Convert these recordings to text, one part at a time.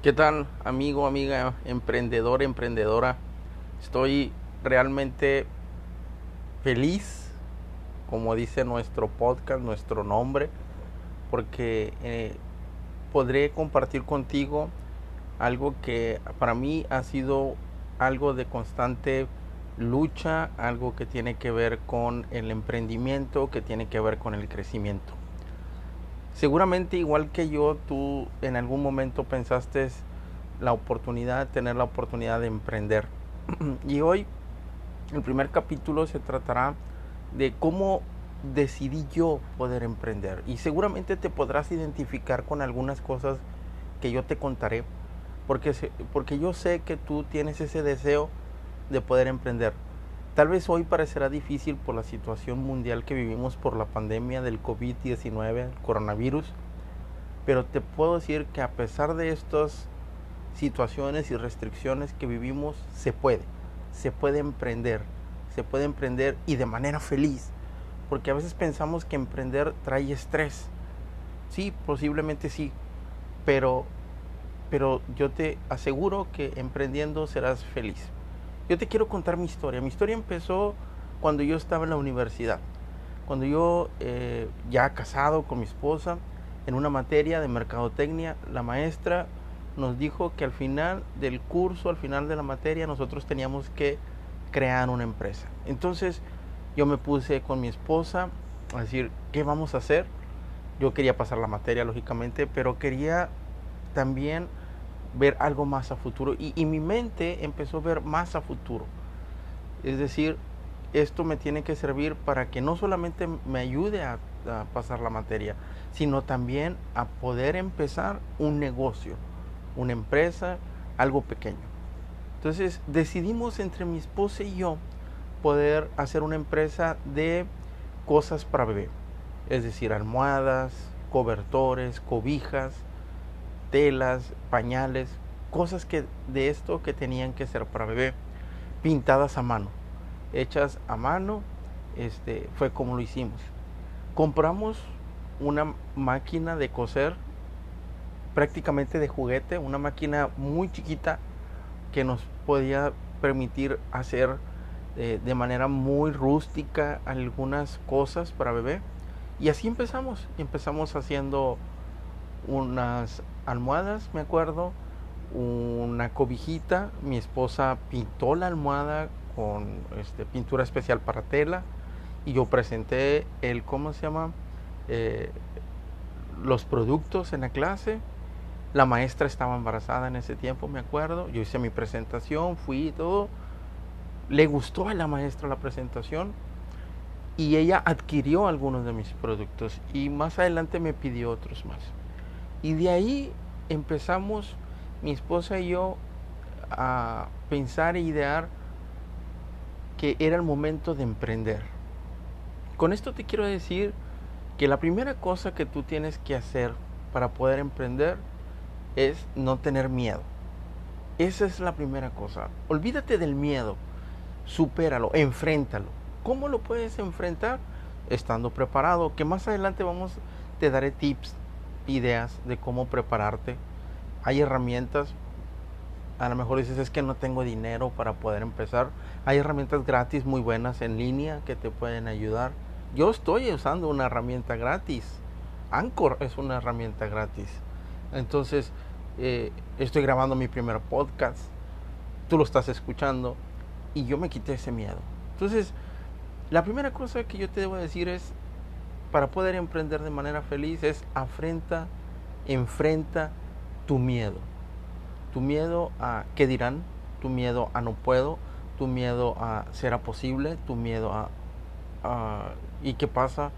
¿Qué tal, amigo, amiga, emprendedor, emprendedora? Estoy realmente feliz, como dice nuestro podcast, nuestro nombre, porque eh, podré compartir contigo algo que para mí ha sido algo de constante lucha, algo que tiene que ver con el emprendimiento, que tiene que ver con el crecimiento. Seguramente igual que yo, tú en algún momento pensaste la oportunidad, tener la oportunidad de emprender. y hoy el primer capítulo se tratará de cómo decidí yo poder emprender. Y seguramente te podrás identificar con algunas cosas que yo te contaré, porque, porque yo sé que tú tienes ese deseo de poder emprender. Tal vez hoy parecerá difícil por la situación mundial que vivimos por la pandemia del COVID-19, el coronavirus, pero te puedo decir que a pesar de estas situaciones y restricciones que vivimos, se puede, se puede emprender, se puede emprender y de manera feliz, porque a veces pensamos que emprender trae estrés. Sí, posiblemente sí, pero, pero yo te aseguro que emprendiendo serás feliz. Yo te quiero contar mi historia. Mi historia empezó cuando yo estaba en la universidad. Cuando yo, eh, ya casado con mi esposa, en una materia de mercadotecnia, la maestra nos dijo que al final del curso, al final de la materia, nosotros teníamos que crear una empresa. Entonces yo me puse con mi esposa a decir, ¿qué vamos a hacer? Yo quería pasar la materia, lógicamente, pero quería también ver algo más a futuro. Y, mi mente empezó a ver más a futuro. Es decir, esto me tiene que servir para que no solamente me ayude a, pasar la materia, sino también a poder empezar un negocio, una empresa, algo pequeño. Entonces decidimos entre mi esposa y yo poder hacer una empresa de cosas para bebé, es decir, almohadas, cobertores, cobijas, telas, pañales, cosas que de esto que tenían que ser para bebé, pintadas a mano, hechas a mano, este fue como lo hicimos. Compramos una máquina de coser prácticamente de juguete, una máquina muy chiquita que nos podía permitir hacer eh, de manera muy rústica algunas cosas para bebé. Y así empezamos, empezamos haciendo unas almohadas, me acuerdo, una cobijita, mi esposa pintó la almohada con este, pintura especial para tela y yo presenté el, ¿cómo se llama? Eh, los productos en la clase. La maestra estaba embarazada en ese tiempo, me acuerdo. Yo hice mi presentación, fui y todo. Le gustó a la maestra la presentación y ella adquirió algunos de mis productos y más adelante me pidió otros más. Y de ahí empezamos, mi esposa y yo, a pensar e idear que era el momento de emprender. Con esto te quiero decir que la primera cosa que tú tienes que hacer para poder emprender es no tener miedo. Esa es la primera cosa. Olvídate del miedo, supéralo, enfréntalo. ¿Cómo lo puedes enfrentar? Estando preparado, que más adelante vamos, te daré tips ideas de cómo prepararte. Hay herramientas. A lo mejor dices es que no tengo dinero para poder empezar. Hay herramientas gratis muy buenas en línea que te pueden ayudar. Yo estoy usando una herramienta gratis. Anchor es una herramienta gratis. Entonces, eh, estoy grabando mi primer podcast. Tú lo estás escuchando. Y yo me quité ese miedo. Entonces, la primera cosa que yo te debo decir es, para poder emprender de manera feliz es afrenta, enfrenta tu miedo. Tu miedo a qué dirán, tu miedo a no puedo, tu miedo a será posible, tu miedo a, ¿y qué pasa?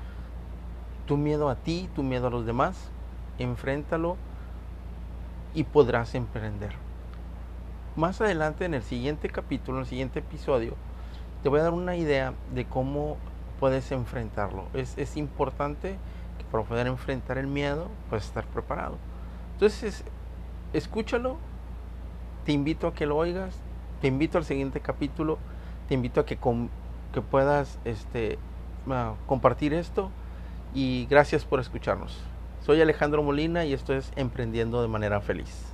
Tu miedo a ti, tu miedo a los demás, enfréntalo y podrás emprender. Más adelante en el siguiente capítulo, en el siguiente episodio, te voy a dar una idea de cómo puedes enfrentarlo. Es, es importante que para poder enfrentar el miedo, puedes estar preparado. Entonces, escúchalo, te invito a que lo oigas, te invito al siguiente capítulo, te invito a que, que puedas este, compartir esto y gracias por escucharnos. Soy Alejandro Molina y esto es Emprendiendo de manera feliz.